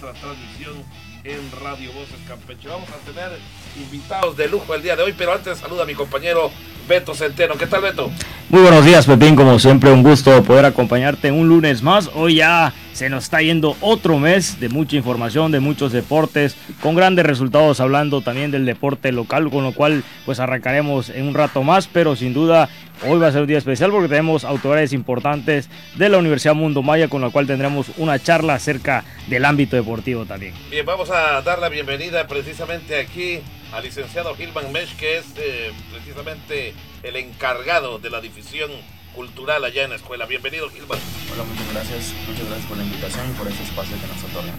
transmisión en Radio Voces Campeche. Vamos a tener invitados de lujo el día de hoy, pero antes saluda a mi compañero Beto Centeno. ¿Qué tal, Beto? Muy buenos días, Pepín. Como siempre, un gusto poder acompañarte un lunes más. Hoy ya se nos está yendo otro mes de mucha información, de muchos deportes, con grandes resultados hablando también del deporte local, con lo cual pues arrancaremos en un rato más, pero sin duda hoy va a ser un día especial porque tenemos autoridades importantes de la Universidad Mundo Maya, con la cual tendremos una charla acerca del ámbito deportivo también. Bien, vamos a dar la bienvenida precisamente aquí al licenciado Gilman Mesh, que es eh, precisamente el encargado de la división cultural allá en la escuela. Bienvenido, Gilman. Hola, muchas gracias. Muchas gracias por la invitación y por este espacio que nos otorgan.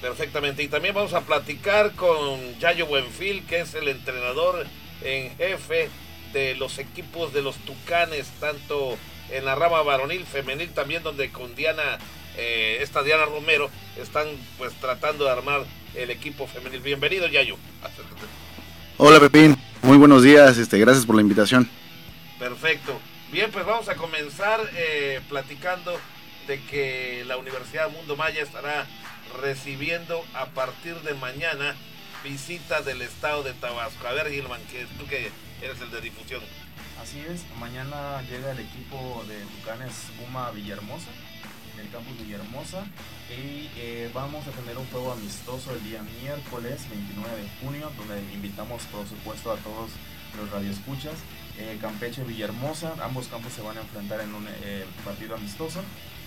Perfectamente. Y también vamos a platicar con Yayo Buenfil, que es el entrenador en jefe de los equipos de los Tucanes, tanto en la rama varonil, femenil, también donde con Diana, eh, esta Diana Romero, están pues tratando de armar el equipo femenil. Bienvenido, Yayo. Hola Pepín, muy buenos días, este, gracias por la invitación. Perfecto. Bien, pues vamos a comenzar eh, platicando de que la Universidad Mundo Maya estará recibiendo a partir de mañana visita del estado de Tabasco. A ver, Gilman, que tú que eres el de difusión. Así es, mañana llega el equipo de Tucanes Puma Villahermosa el campus Villahermosa y eh, vamos a tener un juego amistoso el día miércoles 29 de junio donde invitamos por supuesto a todos los radioescuchas eh, Campeche Villahermosa ambos campos se van a enfrentar en un eh, partido amistoso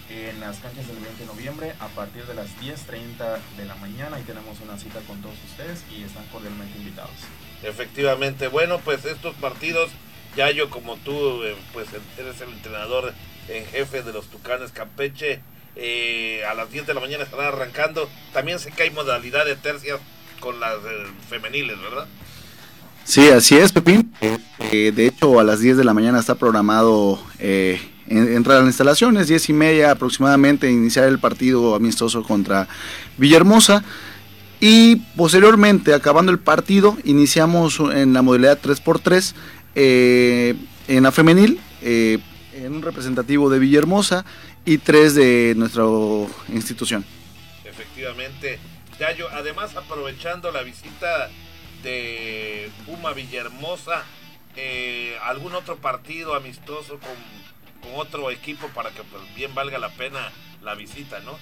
en las canchas del 20 de noviembre a partir de las 10.30 de la mañana y tenemos una cita con todos ustedes y están cordialmente invitados. Efectivamente, bueno, pues estos partidos, ya yo como tú, pues eres el entrenador en jefe de los Tucanes Campeche. Eh, a las 10 de la mañana estarán arrancando. También sé que hay modalidad de tercias con las eh, femeniles, ¿verdad? Sí, así es, Pepín. Eh, de hecho, a las 10 de la mañana está programado entrar a las instalaciones, 10 y media aproximadamente, iniciar el partido amistoso contra Villahermosa. Y posteriormente, acabando el partido, iniciamos en la modalidad 3x3 en la femenil en un representativo de Villahermosa y tres de nuestra institución. Efectivamente. Yayo, además aprovechando la visita de Puma Villahermosa, eh, algún otro partido amistoso con, con, otro equipo para que pues, bien valga la pena la visita, ¿no?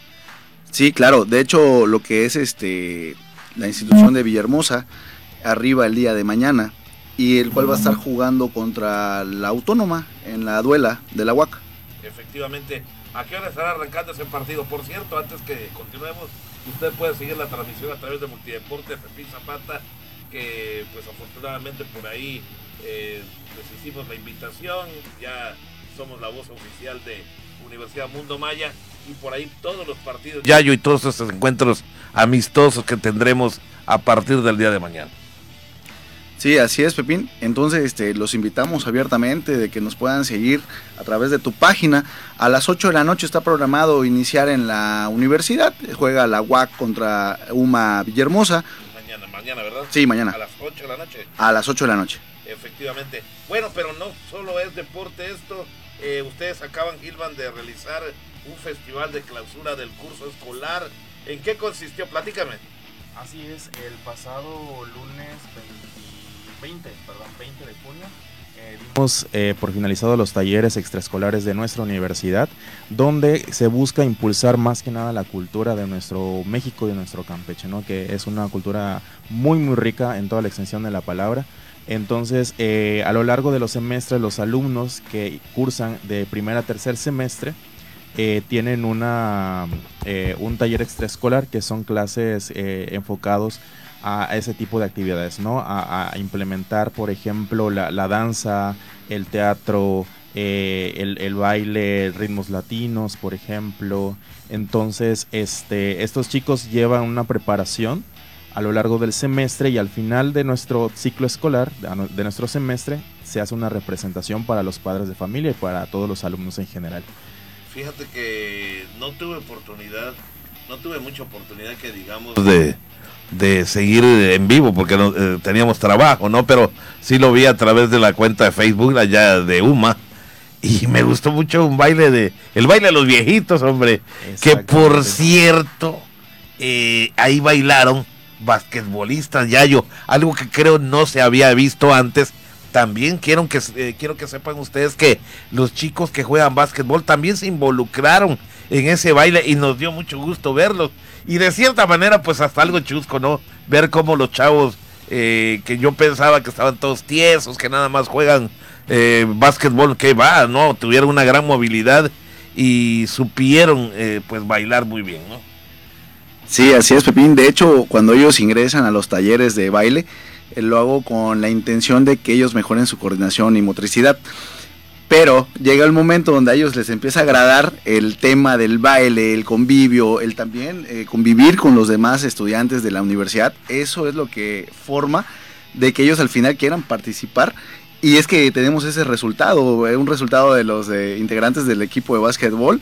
Sí, claro. De hecho, lo que es este la institución de Villahermosa arriba el día de mañana y el cual va a estar jugando contra la Autónoma en la duela de la UAC. Efectivamente, ¿a qué hora estará arrancando ese partido? Por cierto, antes que continuemos, usted puede seguir la transmisión a través de Multideporte Pepín Zapata, que pues afortunadamente por ahí eh, les hicimos la invitación, ya somos la voz oficial de Universidad Mundo Maya y por ahí todos los partidos. Yayo y todos estos encuentros amistosos que tendremos a partir del día de mañana. Sí, así es, Pepín. Entonces, este, los invitamos abiertamente de que nos puedan seguir a través de tu página. A las 8 de la noche está programado iniciar en la universidad. Juega la UAC contra UMA Villahermosa. Mañana. Sí, mañana. A las 8 de la noche. A las 8 de la noche. Efectivamente. Bueno, pero no solo es deporte esto. Eh, ustedes acaban, Gilman, de realizar un festival de clausura del curso escolar. ¿En qué consistió? Platícame. Así es, el pasado lunes 20, perdón, 20 de junio. Eh, eh, por finalizado los talleres extraescolares de nuestra universidad, donde se busca impulsar más que nada la cultura de nuestro México y de nuestro Campeche, ¿no? que es una cultura muy, muy rica en toda la extensión de la palabra. Entonces, eh, a lo largo de los semestres, los alumnos que cursan de primer a tercer semestre tienen una, un taller extraescolar que son clases enfocados a ese tipo de actividades, ¿no? A, implementar, por ejemplo, la, danza, el teatro, eh, el, baile, ritmos latinos, por ejemplo. Entonces, este, estos chicos llevan una preparación a lo largo del semestre y al final de nuestro ciclo escolar, de nuestro semestre, se hace una representación para los padres de familia y para todos los alumnos en general. Fíjate que no tuve oportunidad, no tuve mucha oportunidad que digamos de de seguir en vivo porque no, eh, teníamos trabajo, ¿no? Pero sí lo vi a través de la cuenta de Facebook allá de UMA y me gustó mucho un baile de el baile de los viejitos, hombre, que por cierto eh, ahí bailaron basquetbolistas, Yayo, algo que creo no se había visto antes. También quiero que, eh, quiero que sepan ustedes que los chicos que juegan básquetbol también se involucraron en ese baile y nos dio mucho gusto verlos. Y de cierta manera, pues hasta algo chusco, ¿no? Ver cómo los chavos eh, que yo pensaba que estaban todos tiesos, que nada más juegan eh, básquetbol, que va, ¿no? Tuvieron una gran movilidad y supieron eh, pues bailar muy bien, ¿no? Sí, así es, Pepín. De hecho, cuando ellos ingresan a los talleres de baile, eh, lo hago con la intención de que ellos mejoren su coordinación y motricidad. Pero llega el momento donde a ellos les empieza a agradar el tema del baile, el convivio, el también eh, convivir con los demás estudiantes de la universidad. Eso es lo que forma de que ellos al final quieran participar y es que tenemos ese resultado, eh, un resultado de los eh, integrantes del equipo de básquetbol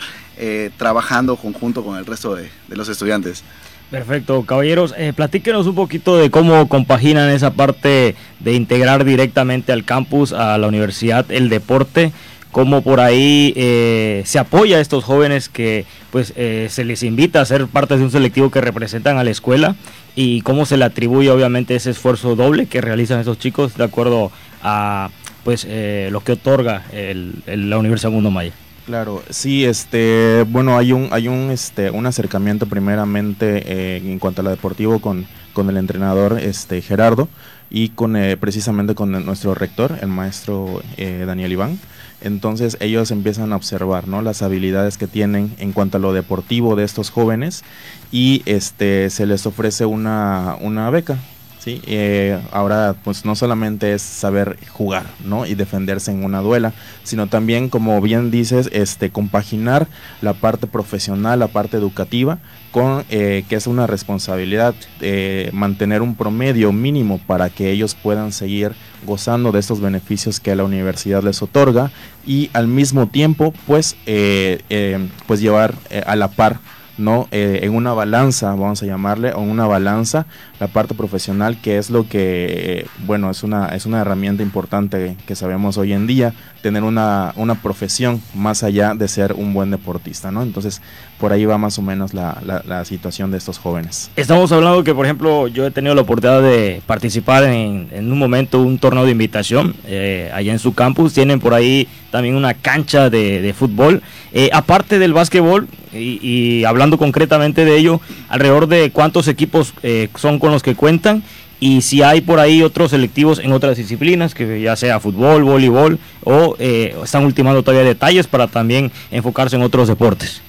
trabajando conjunto con el resto de los estudiantes. Perfecto, caballeros, eh, platíquenos un poquito de cómo compaginan esa parte de integrar directamente al campus, a la universidad, el deporte, cómo por ahí eh, se apoya a estos jóvenes que pues eh, se les invita a ser parte de un selectivo que representan a la escuela. Y cómo se le atribuye obviamente ese esfuerzo doble que realizan esos chicos de acuerdo a pues eh, lo que otorga el, el- la Universidad Mundo Maya. Claro, sí, este, bueno, hay un, hay un, este, un acercamiento primeramente eh, en cuanto a lo deportivo con, con el entrenador, este, Gerardo, y con, eh, precisamente con nuestro rector, el maestro eh, Daniel Iván. Entonces ellos empiezan a observar, ¿no? Las habilidades que tienen en cuanto a lo deportivo de estos jóvenes y, este, se les ofrece una, una beca, ¿sí? Eh, ahora, pues no solamente es saber jugar, ¿no? Y defenderse en una duela, sino también, como bien dices, este, compaginar la parte profesional, la parte educativa, con eh, que es una responsabilidad eh, mantener un promedio mínimo para que ellos puedan seguir gozando de estos beneficios que la universidad les otorga y al mismo tiempo, pues, eh, eh, pues llevar eh, a la par no Eh, en una balanza vamos a llamarle o en una balanza la parte profesional que es lo que eh, bueno es una es una herramienta importante que sabemos hoy en día tener una, una profesión más allá de ser un buen deportista no entonces por ahí va más o menos la, la- situación de estos jóvenes Estamos hablando que, por ejemplo, yo he tenido la oportunidad de participar en, en un momento un torneo de invitación eh, allá en su campus. Tienen por ahí también una cancha de, de fútbol. Eh, aparte del básquetbol, y, hablando concretamente de ello, alrededor de cuántos equipos eh, son con los que cuentan y si hay por ahí otros selectivos en otras disciplinas, que ya sea fútbol, voleibol, o eh, están ultimando todavía detalles para también enfocarse en otros deportes.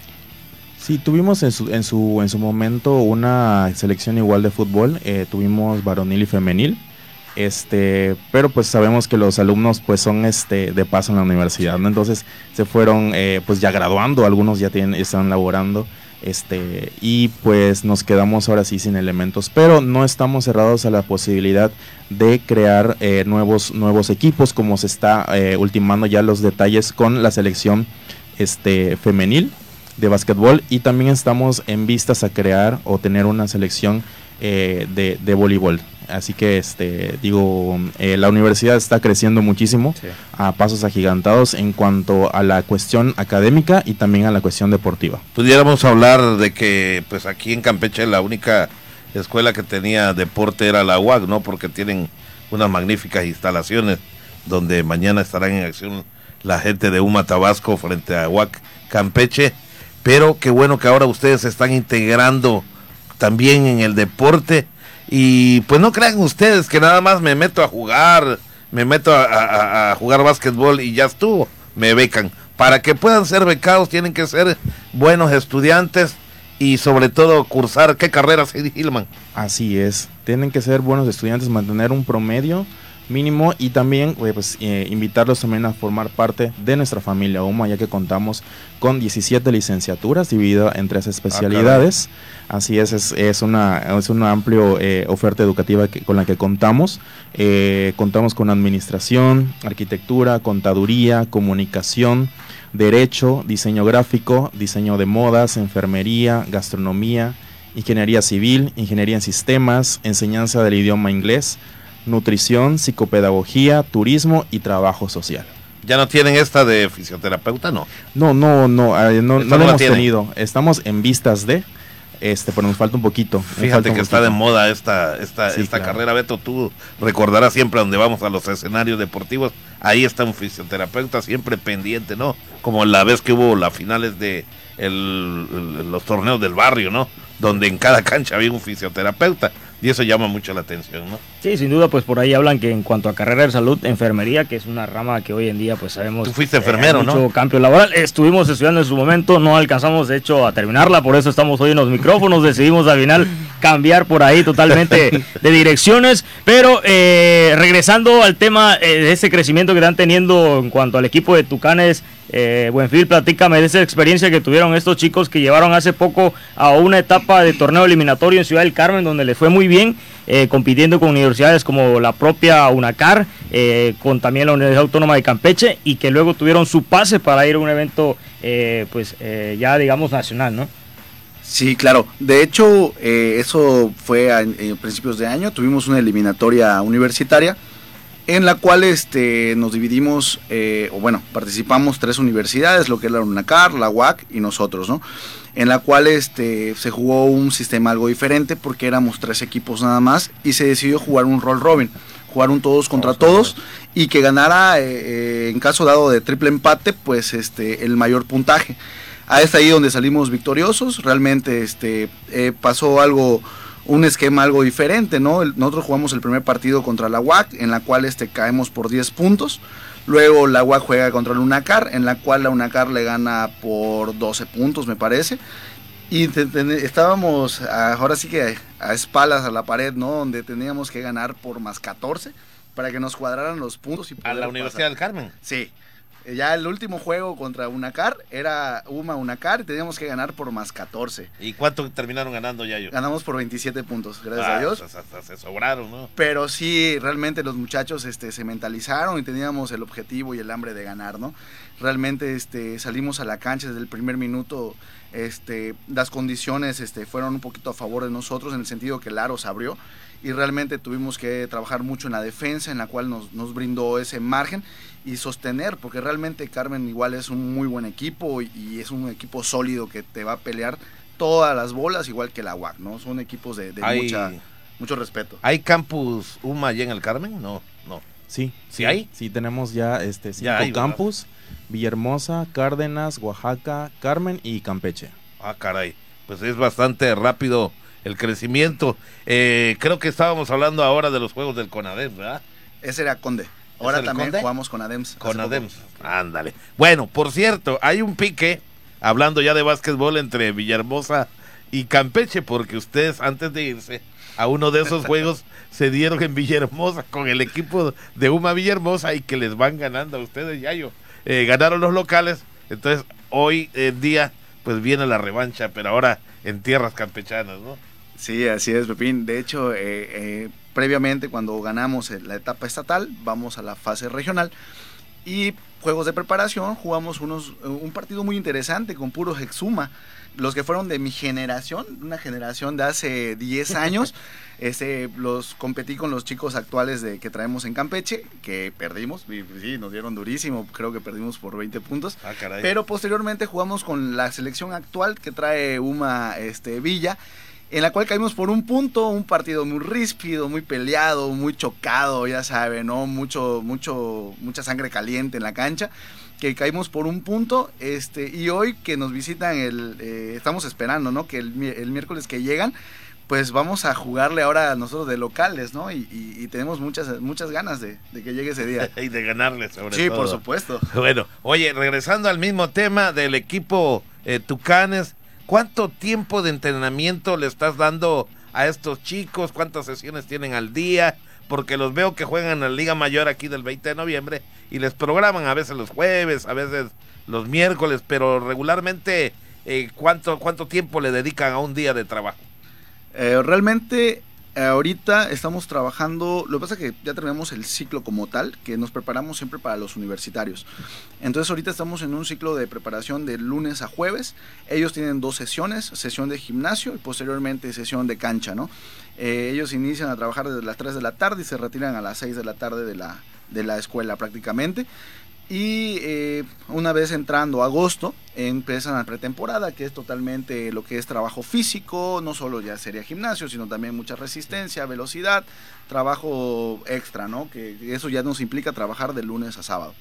Sí, tuvimos en su, en su, en su momento una selección igual de fútbol, eh, tuvimos varonil y femenil, este, pero pues sabemos que los alumnos pues son este de paso en la universidad. Entonces se fueron eh, pues ya graduando, algunos ya tienen, están laborando, este, y pues nos quedamos ahora sí sin elementos, pero no estamos cerrados a la posibilidad de crear eh, nuevos, nuevos equipos, como se está eh, ultimando ya los detalles con la selección este, femenil de básquetbol y también estamos en vistas a crear o tener una selección de, de voleibol. Así que este digo, eh, la universidad está creciendo muchísimo a pasos agigantados en cuanto a la cuestión académica y también a la cuestión deportiva. Pudiéramos hablar de que pues aquí en Campeche la única escuela que tenía deporte era la UAC, ¿no? Porque tienen unas magníficas instalaciones donde mañana estarán en acción la gente de UMA Tabasco frente a UAC Campeche. Pero qué bueno que ahora ustedes se están integrando también en el deporte. Y pues no crean ustedes que nada más me meto a jugar, me meto a, jugar básquetbol y ya estuvo, me becan. Para que puedan ser becados tienen que ser buenos estudiantes y sobre todo cursar qué carreras, Eddie Hillman. Así es, tienen que ser buenos estudiantes, mantener un promedio mínimo y también eh, pues, eh, invitarlos también a formar parte de nuestra familia UMA, ya que contamos con 17 licenciaturas divididas en tres especialidades. Así es, es, es una, es una amplia oferta educativa que- con la que contamos. Eh, contamos con administración, arquitectura, contaduría, comunicación, derecho, diseño gráfico, diseño de modas, enfermería, gastronomía, ingeniería civil, ingeniería en sistemas, enseñanza del idioma inglés, nutrición, psicopedagogía, turismo y trabajo social. Ya no tienen esta de fisioterapeuta, no. No, no, no, eh, no, no hemos tienen. tenido. Estamos en vistas de, este, pero nos falta un poquito. Fíjate que está de moda esta, esta, esta carrera, Beto. Tú recordarás siempre donde vamos a los escenarios deportivos. Ahí está un fisioterapeuta siempre pendiente, ¿no? Como la vez que hubo las finales de los torneos del barrio, ¿no? Donde en cada cancha había un fisioterapeuta y eso llama mucho la atención, ¿no? Sí, sin duda, pues por ahí hablan que en cuanto a carrera de salud, enfermería, que es una rama que hoy en día, pues sabemos. Tú fuiste enfermero, eh, mucho cambio laboral. Estuvimos estudiando en su momento, no alcanzamos, de hecho, a terminarla, por eso estamos hoy en los micrófonos. Decidimos al final cambiar por ahí totalmente de direcciones. Pero eh, regresando al tema eh, de ese crecimiento que están teniendo en cuanto al equipo de Tucanes. Eh, Buenfil, platícame de esa experiencia que tuvieron estos chicos que llevaron hace poco a una etapa de torneo eliminatorio en Ciudad del Carmen, donde les fue muy bien, eh, compitiendo con universidades como la propia UNACAR, eh, con también la Universidad Autónoma de Campeche, y que luego tuvieron su pase para ir a un evento, eh, pues ya digamos nacional, ¿no? Sí, claro. De hecho, eso fue a, principios de año. Tuvimos una eliminatoria universitaria en la cual este, nos dividimos, o bueno, participamos tres universidades, lo que es la UNACAR, la UAC y nosotros, ¿no? en la cual este, se jugó un sistema algo diferente porque éramos tres equipos nada más y se decidió jugar un roll robin, jugar un todos contra todos y que ganara eh, eh, en caso dado de triple empate pues este el mayor puntaje. Ahí está ahí donde salimos victoriosos, realmente este eh, pasó algo un esquema algo diferente, ¿no? nosotros jugamos el primer partido contra la UAC en la cual este caemos por 10 puntos. Luego la UAC juega contra el UNACAR, en la cual la UNACAR le gana por 12 puntos, me parece. Y estábamos ahora sí que a espaldas a la pared, ¿no? Donde teníamos que ganar por más 14 para que nos cuadraran los puntos. Y a la Universidad del Carmen. Sí. Eh, ya el último juego contra Unacar era Uma Unacar y teníamos que ganar por más 14. ¿Y cuánto terminaron ganando ya yo? Ganamos por 27 puntos, gracias a ah, Dios. Pues hasta se sobraron, ¿no? Pero sí, realmente los muchachos este, se mentalizaron y teníamos el objetivo y el hambre de ganar, ¿no? Realmente este, salimos a la cancha desde el primer minuto. Este, las condiciones este, fueron un poquito a favor de nosotros en el sentido que el aro se abrió y realmente tuvimos que trabajar mucho en la defensa en la cual nos, nos brindó ese margen y sostener, porque realmente Carmen igual es un muy buen equipo y, es un equipo sólido que te va a pelear todas las bolas, igual que la UAC, ¿no? Son equipos de, mucha, mucho respeto. ¿Hay campus UMA allá en el Carmen? No, no. Sí, sí, hay. Sí, tenemos ya este cinco campus: Villahermosa, Cárdenas, Oaxaca, Carmen y Campeche. Ah, caray. Pues es bastante rápido el crecimiento. Eh, creo que estábamos hablando ahora de los juegos del CONADEM, ¿verdad? Ese era Conde. Ahora también jugamos con Adems. Con Adems, ándale. Bueno, por cierto, hay un pique, hablando ya de básquetbol, entre Villahermosa y Campeche, porque ustedes antes de irse a uno de esos juegos se dieron en Villahermosa con el equipo de Uma Villahermosa y que les van ganando a ustedes, Yayo. Eh, ganaron los locales, entonces hoy en día pues viene la revancha, pero ahora en tierras campechanas, ¿no? Sí, así es, Pepín. De hecho, eh, eh, previamente cuando ganamos la etapa estatal, vamos a la fase regional y juegos de preparación, jugamos unos, un partido muy interesante con puro Hexuma. Los que fueron de mi generación, una generación de hace 10 años, este, los competí con los chicos actuales de, que traemos en Campeche, que perdimos, sí, nos dieron durísimo, creo que perdimos por 20 puntos. Ah, pero posteriormente jugamos con la selección actual que trae Uma este, Villa en la cual caímos por un punto, un partido muy ríspido, muy peleado, muy chocado, ya saben, ¿no? Mucho, mucho, mucha sangre caliente en la cancha, que caímos por un punto, este, y hoy que nos visitan el, eh, estamos esperando, ¿no? Que el, miércoles que llegan, pues vamos a jugarle ahora a nosotros de locales, ¿no? Y, tenemos muchas, muchas ganas de, que llegue ese día. y de ganarle, sobre todo. Sí, por supuesto. Bueno, oye, regresando al mismo tema del equipo eh, Tucanes, ¿Cuánto tiempo de entrenamiento le estás dando a estos chicos? ¿Cuántas sesiones tienen al día? Porque los veo que juegan en la Liga Mayor aquí del 20 de noviembre y les programan a veces los jueves, a veces los miércoles, pero regularmente, eh, ¿cuánto, ¿cuánto tiempo le dedican a un día de trabajo? Eh, realmente ahorita estamos trabajando, lo que pasa es que ya terminamos el ciclo como tal, que nos preparamos siempre para los universitarios. Entonces ahorita estamos en un ciclo de preparación de lunes a jueves. Ellos tienen dos sesiones, sesión de gimnasio y posteriormente sesión de cancha, ¿no? Eh, ellos inician a trabajar desde las 3 de la tarde y se retiran a las 6 de la tarde de la, de la escuela prácticamente. Y eh, una vez entrando agosto, empiezan la pretemporada, que es totalmente lo que es trabajo físico, no solo ya sería gimnasio, sino también mucha resistencia, velocidad, trabajo extra, ¿no? Que eso ya nos implica trabajar de lunes a sábado.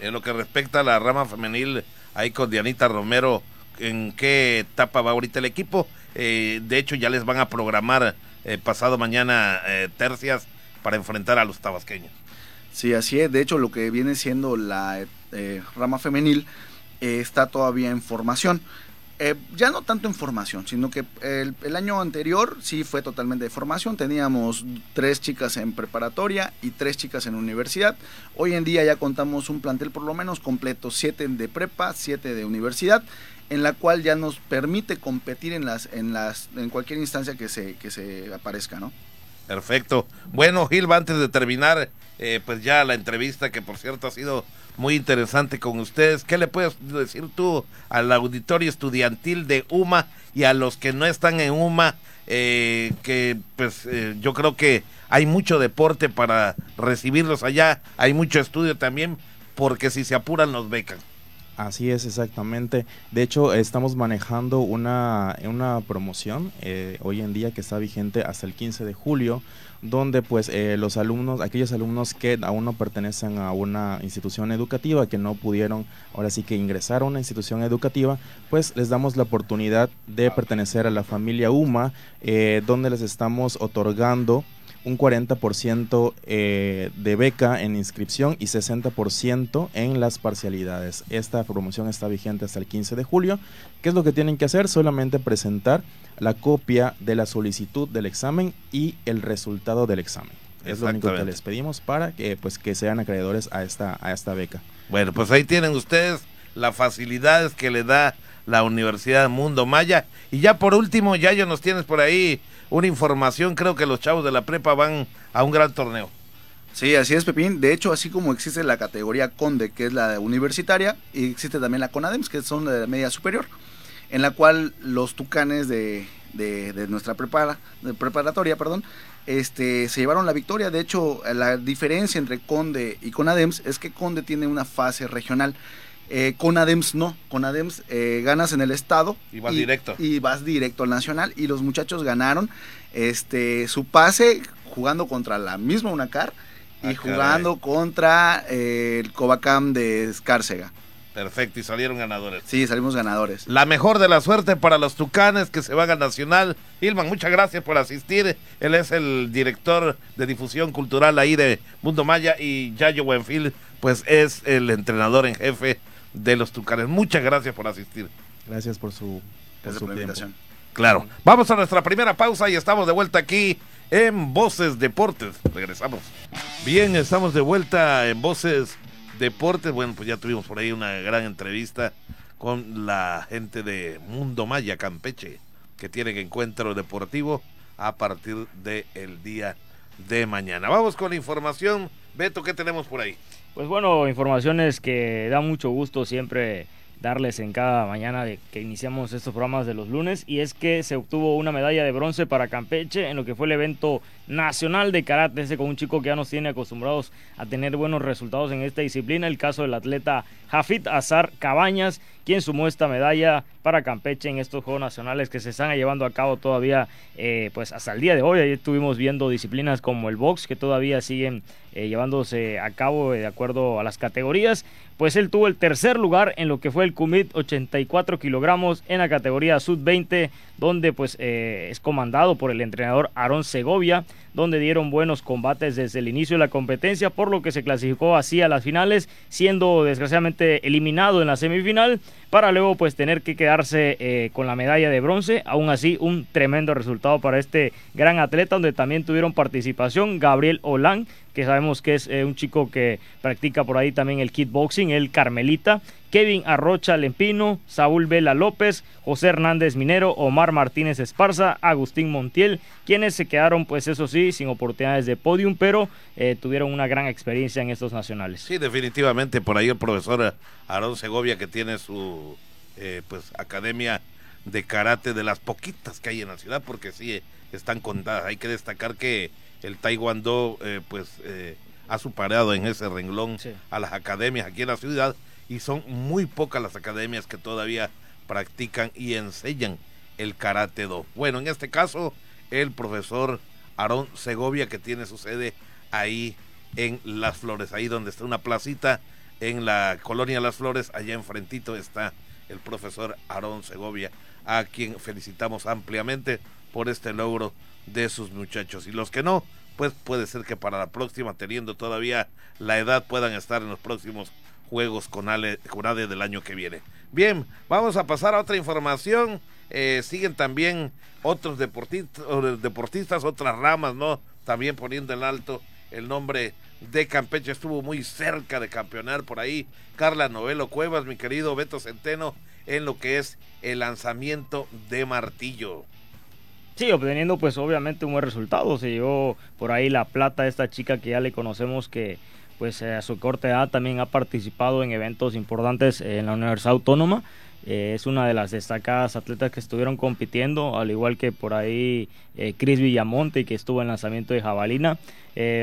En lo que respecta a la rama femenil, ahí con Dianita Romero, ¿en qué etapa va ahorita el equipo? Eh, de hecho, ya les van a programar eh, pasado mañana tercias para enfrentar a los tabasqueños. Sí, así es. De hecho, lo que viene siendo la eh, rama femenil eh, está todavía en formación. Eh, ya no tanto en formación, sino que el, el, año anterior sí fue totalmente de formación. Teníamos tres chicas en preparatoria y tres chicas en universidad. Hoy en día ya contamos un plantel por lo menos completo, siete de prepa, siete de universidad, en la cual ya nos permite competir en las, en las, en cualquier instancia que se, que se aparezca, ¿no? Perfecto. Bueno, Gilba, antes de terminar, eh, pues ya la entrevista, que por cierto ha sido muy interesante con ustedes, ¿qué le puedes decir tú al auditorio estudiantil de UMA y a los que no están en UMA? Eh, que pues eh, yo creo que hay mucho deporte para recibirlos allá, hay mucho estudio también, porque si se apuran los becan. Así es, exactamente. De hecho, estamos manejando una, una promoción eh, hoy en día que está vigente hasta el 15 de julio, donde pues eh, los alumnos, aquellos alumnos que aún no pertenecen a una institución educativa, que no pudieron ahora sí que ingresar a una institución educativa, pues les damos la oportunidad de pertenecer a la familia UMA, eh, donde les estamos otorgando un 40% eh, de beca en inscripción y 60% en las parcialidades. Esta promoción está vigente hasta el 15 de julio. ¿Qué es lo que tienen que hacer? Solamente presentar la copia de la solicitud del examen y el resultado del examen. Es lo único que les pedimos para que, pues, que sean acreedores a esta, a esta beca. Bueno, pues ahí tienen ustedes las facilidades que le da la Universidad Mundo Maya. Y ya por último, ya yo nos tienes por ahí una información, creo que los chavos de la prepa van a un gran torneo. Sí, así es, Pepín. De hecho, así como existe la categoría Conde, que es la universitaria, y existe también la CONADEMS, que son de media superior, en la cual los tucanes de, de, nuestra prepara, de preparatoria, perdón, este, se llevaron la victoria. De hecho, la diferencia entre Conde y CONADEMS es que Conde tiene una fase regional eh, con ADEMS no, con ADEMS eh, ganas en el estado y vas directo y vas directo al nacional y los muchachos ganaron este su pase jugando contra la misma Unacar y ah, jugando contra eh, el Covacam de Escárcega. Perfecto, y salieron ganadores. Sí, salimos ganadores. La mejor de la suerte para los Tucanes que se van al Nacional. Ilman, muchas gracias por asistir. Él es el director de difusión cultural ahí de Mundo Maya y Yayo Buenfil, pues es el entrenador en jefe de los Tucanes. Muchas gracias por asistir. Gracias por su, invitación. Claro. Vamos a nuestra primera pausa y estamos de vuelta aquí en Voces Deportes. Regresamos. Bien, estamos de vuelta en Voces Deportes. Bueno, pues ya tuvimos por ahí una gran entrevista con la gente de Mundo Maya Campeche, que tienen encuentro deportivo a partir del día de mañana. Vamos con la información. Beto, ¿qué tenemos por ahí? Pues bueno, informaciones que da mucho gusto siempre darles en cada mañana de que iniciamos estos programas de los lunes y es que se obtuvo una medalla de bronce para Campeche en lo que fue el evento nacional de karate, ese con un chico que ya nos tiene acostumbrados a tener buenos resultados en esta disciplina, el caso del atleta Jafit Azar Cabañas, quien sumó esta medalla para Campeche en estos Juegos Nacionales que se están llevando a cabo todavía eh, pues hasta el día de hoy. Ayer estuvimos viendo disciplinas como el box que todavía siguen eh, llevándose a cabo eh, de acuerdo a las categorías. Pues él tuvo el tercer lugar en lo que fue el Cumit 84 kilogramos en la categoría Sub-20 donde pues es comandado por el entrenador Aaron Segovia donde dieron buenos combates desde el inicio de la competencia, por lo que se clasificó así a las finales, siendo desgraciadamente eliminado en la semifinal, para luego pues tener que quedarse eh, con la medalla de bronce. Aún así, un tremendo resultado para este gran atleta, donde también tuvieron participación Gabriel Olan, que sabemos que es eh, un chico que practica por ahí también el kickboxing, el Carmelita, Kevin Arrocha Lempino, Saúl Vela López, José Hernández Minero, Omar Martínez Esparza, Agustín Montiel, quienes se quedaron, pues eso sí, sin oportunidades de podium, pero eh, tuvieron una gran experiencia en estos nacionales. Sí, definitivamente, por ahí el profesor Aarón Segovia, que tiene su eh, pues academia de karate de las poquitas que hay en la ciudad, porque sí, están contadas. Hay que destacar que el Taekwondo, eh, pues ha superado en ese renglón a las academias aquí en la ciudad y son muy pocas las academias que todavía practican y enseñan el karate do. Bueno, en este caso, el profesor Aarón Segovia, que tiene su sede ahí en Las Flores, ahí donde está una placita en la colonia Las Flores, allá enfrentito está el profesor Aarón Segovia, a quien felicitamos ampliamente por este logro de sus muchachos. Y los que no, pues puede ser que para la próxima, teniendo todavía la edad, puedan estar en los próximos Juegos con, Ale, ADE del año que viene. Bien, vamos a pasar a otra información. Eh, siguen también otros deportistas, deportistas, otras ramas, ¿no? También poniendo en alto el nombre de Campeche. Estuvo muy cerca de campeonar por ahí. Carla Novelo Cuevas, mi querido Beto Centeno, en lo que es el lanzamiento de martillo. Sí, obteniendo pues obviamente un buen resultado. Se llevó por ahí la plata a esta chica que ya le conocemos que pues eh, a su corte edad también ha participado en eventos importantes en la Universidad Autónoma. Eh, es una de las destacadas atletas que estuvieron compitiendo, al igual que por ahí eh, Cris Villamonte, que estuvo en lanzamiento de jabalina,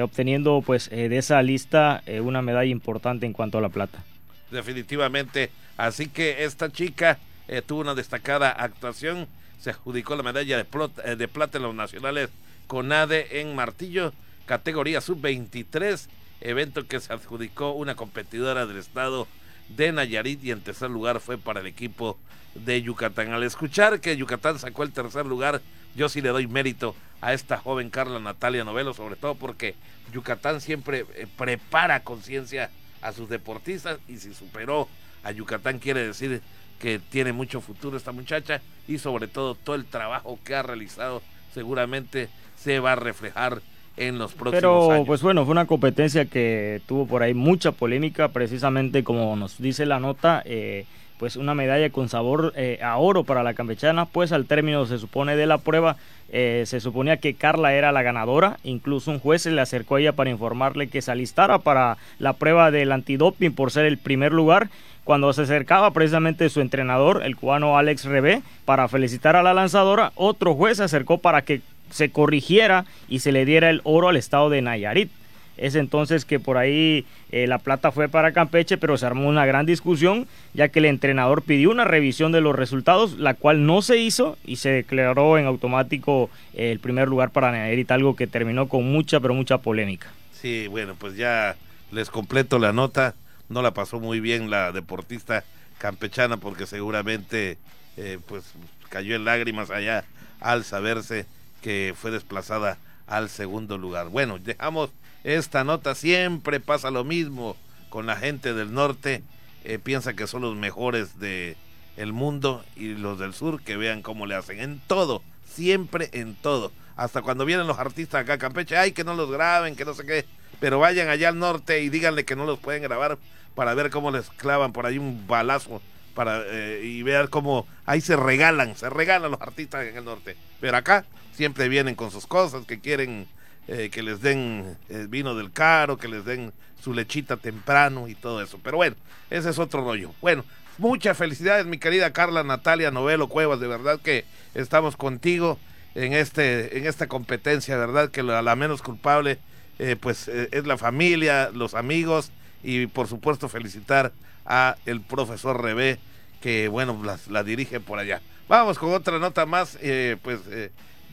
obteniendo pues de esa lista una medalla importante en cuanto a la plata. Definitivamente, así que esta chica tuvo una destacada actuación, se adjudicó la medalla de, plata, de plata en los nacionales con ADE en martillo, categoría sub-23 evento que se adjudicó una competidora del estado de Nayarit y en tercer lugar fue para el equipo de Yucatán. Al escuchar que Yucatán sacó el tercer lugar, yo sí le doy mérito a esta joven Carla Natalia Novelo, sobre todo porque Yucatán siempre eh, prepara conciencia a sus deportistas y si superó a Yucatán quiere decir que tiene mucho futuro esta muchacha y sobre todo todo el trabajo que ha realizado seguramente se va a reflejar en los próximos Pero, pues bueno, fue una competencia que tuvo por ahí mucha polémica, precisamente como nos dice la nota, eh, pues una medalla con sabor eh, a oro para la campechana, pues al término se supone de la prueba, eh, se suponía que Carla era la ganadora, incluso un juez se le acercó a ella para informarle que se alistara para la prueba del antidoping por ser el primer lugar. Cuando se acercaba precisamente su entrenador, el cubano Alex Rebé, para felicitar a la lanzadora, otro juez se acercó para que se corrigiera y se le diera el oro al estado de Nayarit. Es entonces que por ahí eh, la plata fue para Campeche, pero se armó una gran discusión, ya que el entrenador pidió una revisión de los resultados, la cual no se hizo y se declaró en automático eh, el primer lugar para Nayarit, algo que terminó con mucha, pero mucha polémica. Sí, bueno, pues ya les completo la nota. No la pasó muy bien la deportista campechana porque seguramente eh, pues cayó en lágrimas allá al saberse que fue desplazada al segundo lugar. Bueno, dejamos esta nota, siempre pasa lo mismo con la gente del norte, eh, piensa que son los mejores de el mundo y los del sur que vean cómo le hacen en todo, siempre en todo. Hasta cuando vienen los artistas acá a Campeche, ay que no los graben, que no sé qué, pero vayan allá al norte y díganle que no los pueden grabar para ver cómo les clavan por ahí un balazo para eh, y ver cómo ahí se regalan, se regalan los artistas en el norte. Pero acá siempre vienen con sus cosas, que quieren eh, que les den el vino del caro, que les den su lechita temprano y todo eso. Pero bueno, ese es otro rollo. Bueno, muchas felicidades, mi querida Carla Natalia Novelo Cuevas, de verdad que estamos contigo en este en esta competencia, verdad que la, la menos culpable eh, pues eh, es la familia, los amigos y por supuesto felicitar a el profesor Rebé que bueno la, la dirige por allá. Vamos con otra nota más, pues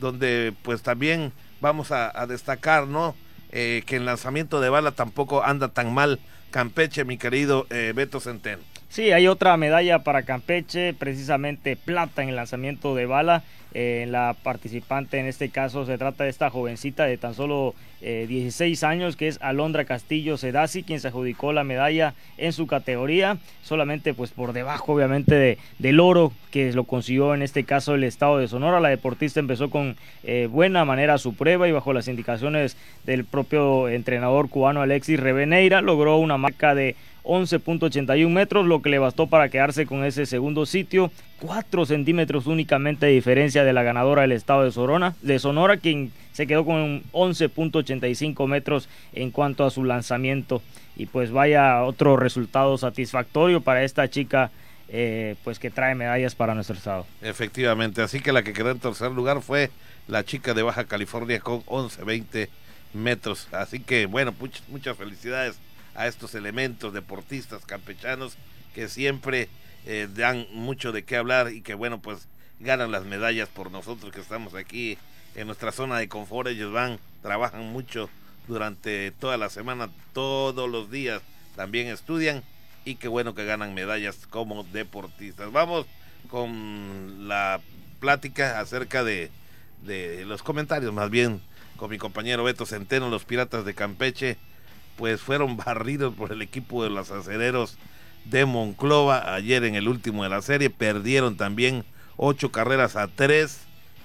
donde pues también vamos a, destacar, ¿no? Eh, que el lanzamiento de bala tampoco anda tan mal Campeche, mi querido eh, Beto Centeno. Sí, hay otra medalla para Campeche, precisamente plata en el lanzamiento de bala. Eh, la participante en este caso se trata de esta jovencita de tan solo 16 años que es Alondra Castillo Sedasi quien se adjudicó la medalla en su categoría solamente pues por debajo obviamente de, del oro que lo consiguió en este caso el estado de Sonora la deportista empezó con buena manera su prueba y bajo las indicaciones del propio entrenador cubano Alexis Reveneira logró una marca de 11.81 metros, lo que le bastó para quedarse con ese segundo sitio. 4 centímetros únicamente de diferencia de la ganadora del estado de, Sorona, de Sonora, quien se quedó con 11.85 metros en cuanto a su lanzamiento. Y pues vaya otro resultado satisfactorio para esta chica. Eh, pues que trae medallas para nuestro estado. Efectivamente, así que la que quedó en tercer lugar fue la chica de Baja California con 11.20 metros. Así que bueno, muchas, felicidades a estos elementos deportistas campechanos que siempre eh, dan mucho de qué hablar y que bueno, pues ganan las medallas por nosotros que estamos aquí en nuestra zona de confort. Ellos van, trabajan mucho durante toda la semana, todos los días, también estudian y qué bueno que ganan medallas como deportistas. Vamos con la plática acerca de, de los comentarios, más bien con mi compañero Beto Centeno, los Piratas de Campeche, pues fueron barridos por el equipo de los acereros de Monclova ayer en el último de la serie, perdieron también ocho carreras a tres.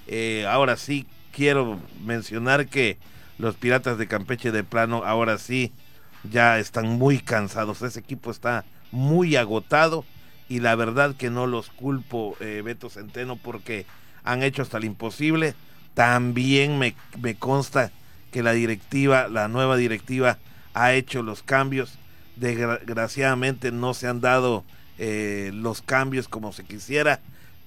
Eh, ahora sí quiero mencionar que los Piratas de Campeche de plano ahora sí ya están muy cansados, ese equipo está muy agotado y la verdad que no los culpo, eh, Beto Centeno, porque han hecho hasta lo imposible. También me, me consta que la directiva, la nueva directiva, ha hecho los cambios. Desgraciadamente no se han dado eh, los cambios como se quisiera.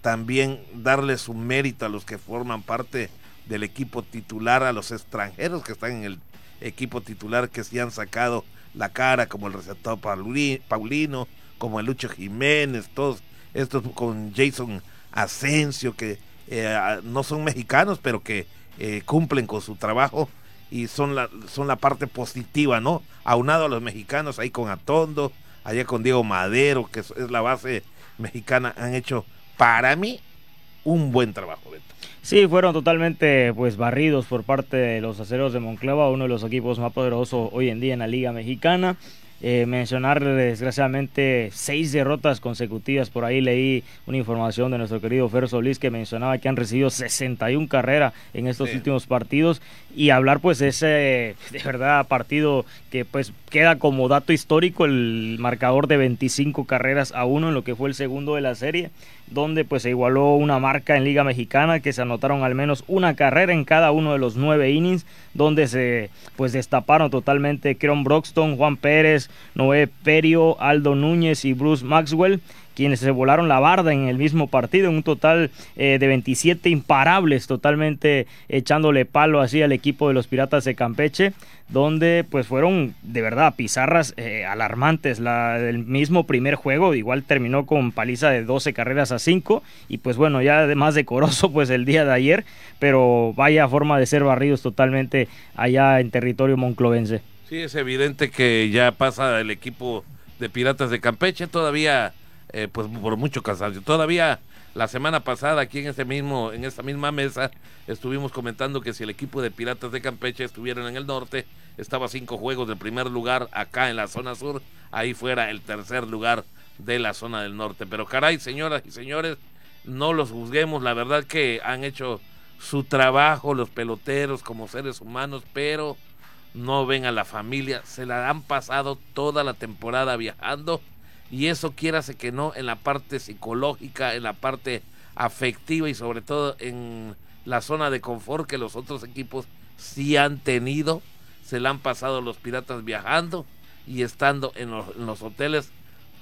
También darle su mérito a los que forman parte del equipo titular, a los extranjeros que están en el equipo titular que se han sacado la cara, como el receptor Paulino, como el Lucho Jiménez, todos estos con Jason Asensio, que eh, no son mexicanos, pero que eh, cumplen con su trabajo y son la, son la parte positiva, ¿no? Aunado a los mexicanos, ahí con Atondo, allá con Diego Madero, que es, la base mexicana, han hecho para mí un buen trabajo, Beto. Sí, fueron totalmente pues barridos por parte de los aceros de Monclova, uno de los equipos más poderosos hoy en día en la Liga Mexicana. Eh, mencionar desgraciadamente seis derrotas consecutivas. Por ahí leí una información de nuestro querido Fer Solís que mencionaba que han recibido 61 carreras en estos últimos partidos. Y hablar pues de ese de verdad partido que pues queda como dato histórico el marcador de 25 carreras a uno en lo que fue el segundo de la serie donde pues se igualó una marca en Liga Mexicana que se anotaron al menos una carrera en cada uno de los nueve innings, donde se pues destaparon totalmente Kron Broxton, Juan Pérez, Noé Perio, Aldo Núñez y Bruce Maxwell quienes se volaron la barda en el mismo partido, en un total eh, de 27 imparables, totalmente echándole palo así al equipo de los Piratas de Campeche, donde pues fueron de verdad pizarras eh, alarmantes. La del mismo primer juego igual terminó con paliza de 12 carreras a 5 y pues bueno, ya más decoroso pues el día de ayer, pero vaya forma de ser barridos totalmente allá en territorio monclovense. Sí, es evidente que ya pasa el equipo de Piratas de Campeche, todavía eh, pues por mucho cansancio. Todavía la semana pasada aquí en este mismo, en esta misma mesa, estuvimos comentando que si el equipo de Piratas de Campeche estuvieran en el norte, estaba cinco juegos del primer lugar acá en la zona sur, ahí fuera el tercer lugar de la zona del norte. Pero caray, señoras y señores, no los juzguemos, la verdad que han hecho su trabajo los peloteros como seres humanos, pero no ven a la familia, se la han pasado toda la temporada viajando y eso quiérase que no en la parte psicológica, en la parte afectiva y sobre todo en la zona de confort que los otros equipos sí han tenido, se la han pasado los piratas viajando y estando en los, hoteles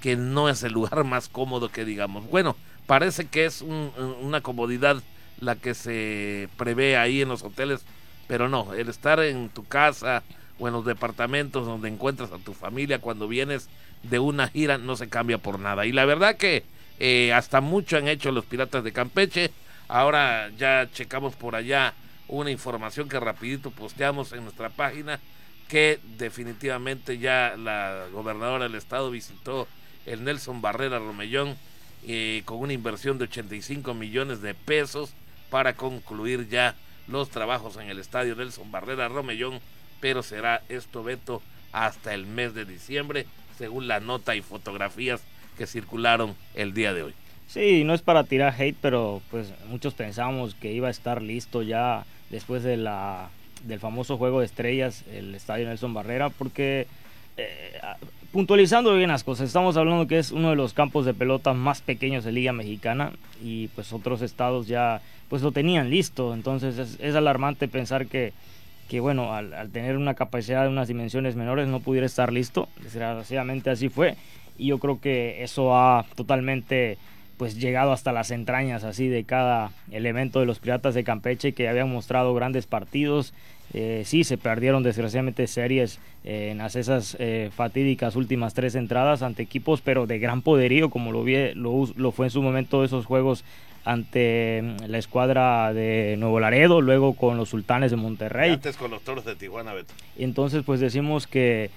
que no es el lugar más cómodo que digamos. Bueno, parece que es una comodidad la que se prevé ahí en los hoteles, pero no, el estar en tu casa o en los departamentos donde encuentras a tu familia cuando vienes de una gira no se cambia por nada. Y la verdad que eh, hasta mucho han hecho los Piratas de Campeche. Ahora ya checamos por allá una información que rapidito posteamos en nuestra página que definitivamente ya la gobernadora del estado visitó el Nelson Barrera Romellón eh, con una inversión de 85 millones de pesos para concluir ya los trabajos en el estadio Nelson Barrera Romellón, pero será esto Beto hasta el mes de diciembre según la nota y fotografías que circularon el día de hoy. Sí, no es para tirar hate, pero pues muchos pensamos que iba a estar listo ya después de la del famoso juego de estrellas, el estadio Nelson Barrera, porque eh, puntualizando bien las cosas, estamos hablando que es uno de los campos de pelota más pequeños de Liga Mexicana y pues otros estados ya pues lo tenían listo, entonces es alarmante pensar que que bueno, al, tener una capacidad de unas dimensiones menores no pudiera estar listo. Desgraciadamente así fue. Y yo creo que eso ha totalmente pues llegado hasta las entrañas así de cada elemento de los Piratas de Campeche que habían mostrado grandes partidos. Eh, sí, se perdieron desgraciadamente series eh, en esas eh, fatídicas últimas tres entradas ante equipos, pero de gran poderío, como lo, vi, lo, lo fue en su momento esos juegos ante la escuadra de Nuevo Laredo, luego con los Sultanes de Monterrey. Y antes con los Toros de Tijuana, Beto. Entonces, pues decimos que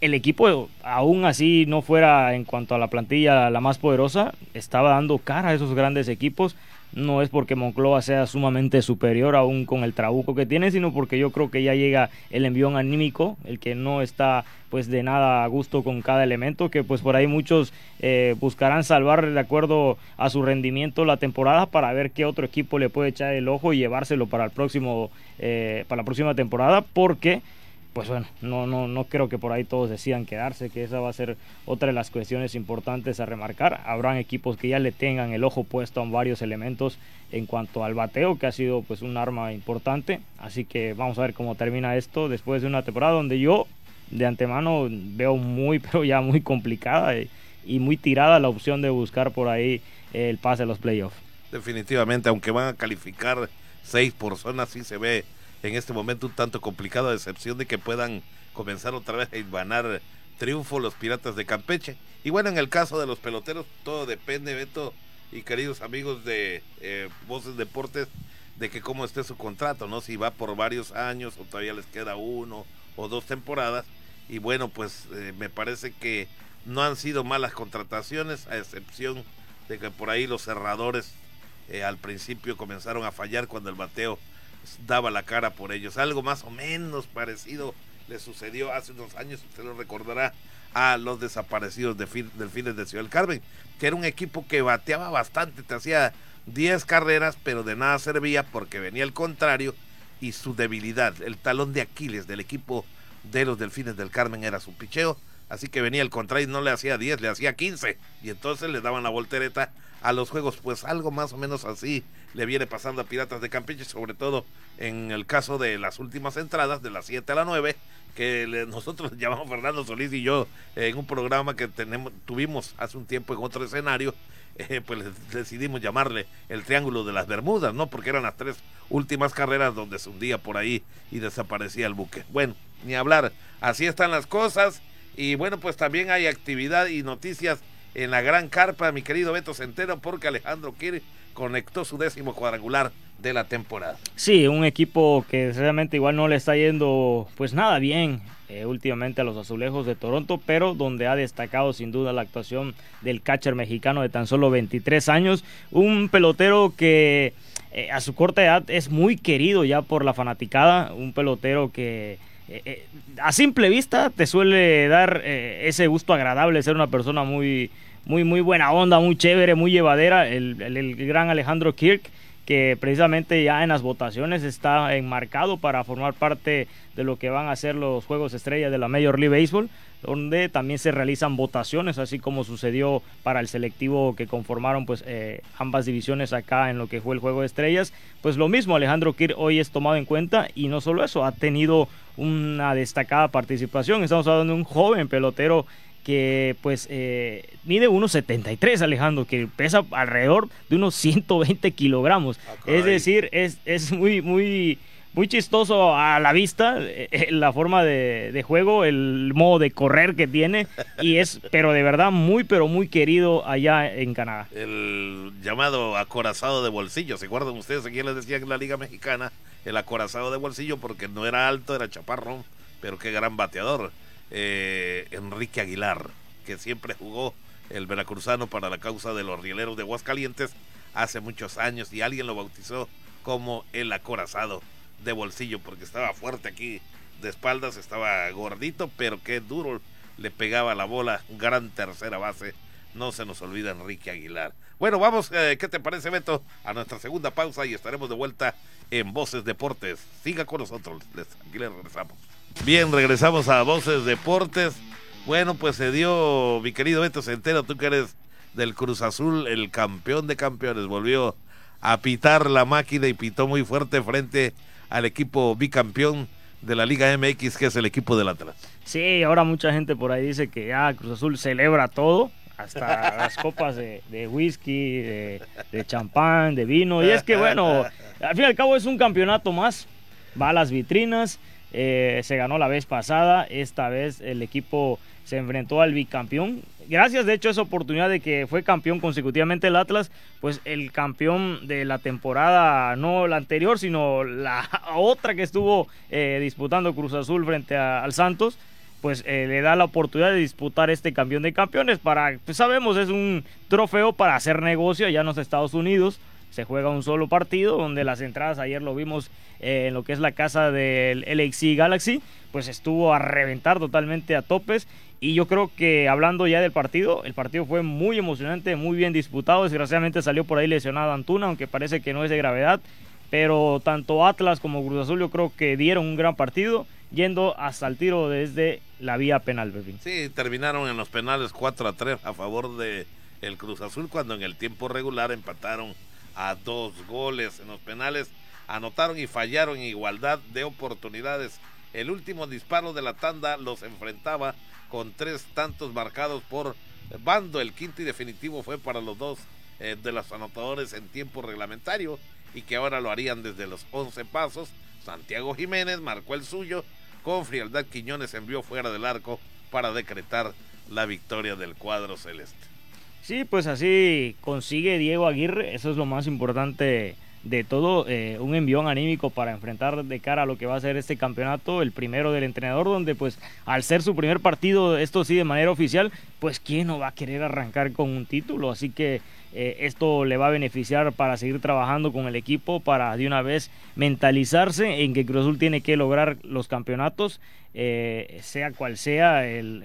el equipo, aún así no fuera en cuanto a la plantilla la más poderosa, estaba dando cara a esos grandes equipos. No es porque Moncloa sea sumamente superior aún con el trabuco que tiene, sino porque yo creo que ya llega el envión anímico, el que no está pues de nada a gusto con cada elemento, que pues por ahí muchos eh, buscarán salvar de acuerdo a su rendimiento la temporada para ver qué otro equipo le puede echar el ojo y llevárselo para el próximo, eh, para la próxima temporada, porque pues bueno, no, no, no creo que por ahí todos decidan quedarse, que esa va a ser otra de las cuestiones importantes a remarcar. Habrán equipos que ya le tengan el ojo puesto a varios elementos en cuanto al bateo, que ha sido pues un arma importante. Así que vamos a ver cómo termina esto después de una temporada donde yo de antemano veo muy, pero ya muy complicada y muy tirada la opción de buscar por ahí el pase a los playoffs. Definitivamente, aunque van a calificar seis por zona, sí se ve en este momento un tanto complicado, a excepción de que puedan comenzar otra vez a ganar triunfo los Piratas de Campeche. Y bueno, en el caso de los peloteros, todo depende, Beto y queridos amigos de eh, Voces Deportes, de que cómo esté su contrato, ¿no? Si va por varios años o todavía les queda uno o dos temporadas. Y bueno, pues eh, me parece que no han sido malas contrataciones, a excepción de que por ahí los cerradores eh, al principio comenzaron a fallar cuando el bateo daba la cara por ellos. Algo más o menos parecido le sucedió hace unos años, usted lo recordará, a los desaparecidos de Delfines de Ciudad del Carmen, que era un equipo que bateaba bastante, te hacía 10 carreras, pero de nada servía porque venía el contrario y su debilidad, el talón de Aquiles del equipo de los Delfines del Carmen era su picheo, así que venía el contrario y no le hacía 10, le hacía 15 y entonces le daban la voltereta a los juegos, pues algo más o menos así le viene pasando a Piratas de Campeche, sobre todo en el caso de las últimas entradas, de las 7 a la 9, que nosotros llamamos Fernando Solís y yo en un programa que tenemos, tuvimos hace un tiempo en otro escenario, eh, pues decidimos llamarle el Triángulo de las Bermudas, ¿no? Porque eran las tres últimas carreras donde se hundía por ahí y desaparecía el buque. Bueno, ni hablar, así están las cosas y bueno, pues también hay actividad y noticias en la gran carpa, mi querido Beto Centeno, porque Alejandro Kiri conectó su décimo cuadrangular de la temporada. Sí, un equipo que realmente igual no le está yendo pues nada bien eh, últimamente a los azulejos de Toronto, pero donde ha destacado sin duda la actuación del catcher mexicano de tan solo 23 años, un pelotero que eh, a su corta edad es muy querido ya por la fanaticada, un pelotero que eh, a simple vista te suele dar ese gusto agradable ser una persona muy muy, muy buena onda, muy chévere, muy llevadera, el, el, gran Alejandro Kirk, que precisamente ya en las votaciones está enmarcado para formar parte de lo que van a ser los Juegos Estrellas de la Major League Baseball, donde también se realizan votaciones, así como sucedió para el selectivo que conformaron pues eh, ambas divisiones acá en lo que fue el Juego de Estrellas. Pues lo mismo, Alejandro Kirk hoy es tomado en cuenta y no solo eso, ha tenido una destacada participación. Estamos hablando de un joven pelotero que pues eh, mide unos 73 Alejandro, que pesa alrededor de unos 120 kilogramos. Ah, es decir, es, es muy, muy, muy chistoso a la vista eh, eh, la forma de, de, juego, el modo de correr que tiene, y es, pero de verdad, muy, pero muy querido allá en Canadá. El llamado acorazado de bolsillo, ¿se acuerdan ustedes? Aquí les decía en la Liga Mexicana, el acorazado de bolsillo, porque no era alto, era chaparrón, pero qué gran bateador eh, Enrique Aguilar, que siempre jugó el veracruzano para la causa de los rieleros de Aguascalientes hace muchos años y alguien lo bautizó como el acorazado de bolsillo porque estaba fuerte aquí de espaldas, estaba gordito, pero qué duro le pegaba la bola, gran tercera base. No se nos olvida Enrique Aguilar. Bueno, vamos, eh, ¿qué te parece, Beto? A nuestra segunda pausa y estaremos de vuelta en Voces Deportes. Siga con nosotros, les, aquí les regresamos. Bien, regresamos a Voces Deportes. Bueno, pues se dio, mi querido Beto Centeno, tú que eres del Cruz Azul, el campeón de campeones, volvió a pitar la máquina y pitó muy fuerte frente al equipo bicampeón de la Liga MX, que es el equipo del Atlas. Sí, ahora mucha gente por ahí dice que ya Cruz Azul celebra todo. hasta las copas de, whisky, de, champán, de vino. Y es que bueno, al fin y al cabo es un campeonato más, va a las vitrinas, eh, se ganó la vez pasada, esta vez el equipo se enfrentó al bicampeón. Gracias de hecho a esa oportunidad de que fue campeón consecutivamente el Atlas, pues el campeón de la temporada, no la anterior, sino la otra que estuvo eh, disputando Cruz Azul frente al Santos pues eh, le da la oportunidad de disputar este campeón de campeones para, pues sabemos, es un trofeo para hacer negocio allá en los Estados Unidos. Se juega un solo partido donde las entradas ayer lo vimos eh, en lo que es la casa del LXC Galaxy, pues estuvo a reventar totalmente a topes y yo creo que hablando ya del partido, el partido fue muy emocionante, muy bien disputado. Desgraciadamente salió por ahí lesionado Antuna, aunque parece que no es de gravedad. Pero tanto Atlas como Cruz Azul yo creo que dieron un gran partido yendo hasta el tiro desde la vía penal, Pepín. Sí, terminaron en los penales 4 a 3 a favor de el Cruz Azul cuando en el tiempo regular empataron a dos goles en los penales, anotaron y fallaron en igualdad de oportunidades. El último disparo de la tanda los enfrentaba con tres tantos marcados por bando. El quinto y definitivo fue para los dos eh, de los anotadores en tiempo reglamentario y que ahora lo harían desde los 11 pasos. Santiago Jiménez marcó el suyo con frialdad Quiñones envió fuera del arco para decretar la victoria del cuadro celeste. Sí, pues así consigue Diego Aguirre, eso es lo más importante de todo, eh, un envión anímico para enfrentar de cara a lo que va a ser este campeonato, el primero del entrenador, donde pues al ser su primer partido, esto sí de manera oficial, pues quién no va a querer arrancar con un título, así que eh, esto le va a beneficiar para seguir trabajando con el equipo, para de una vez mentalizarse en que Cruz Azul tiene que lograr los campeonatos, eh, sea cual sea el,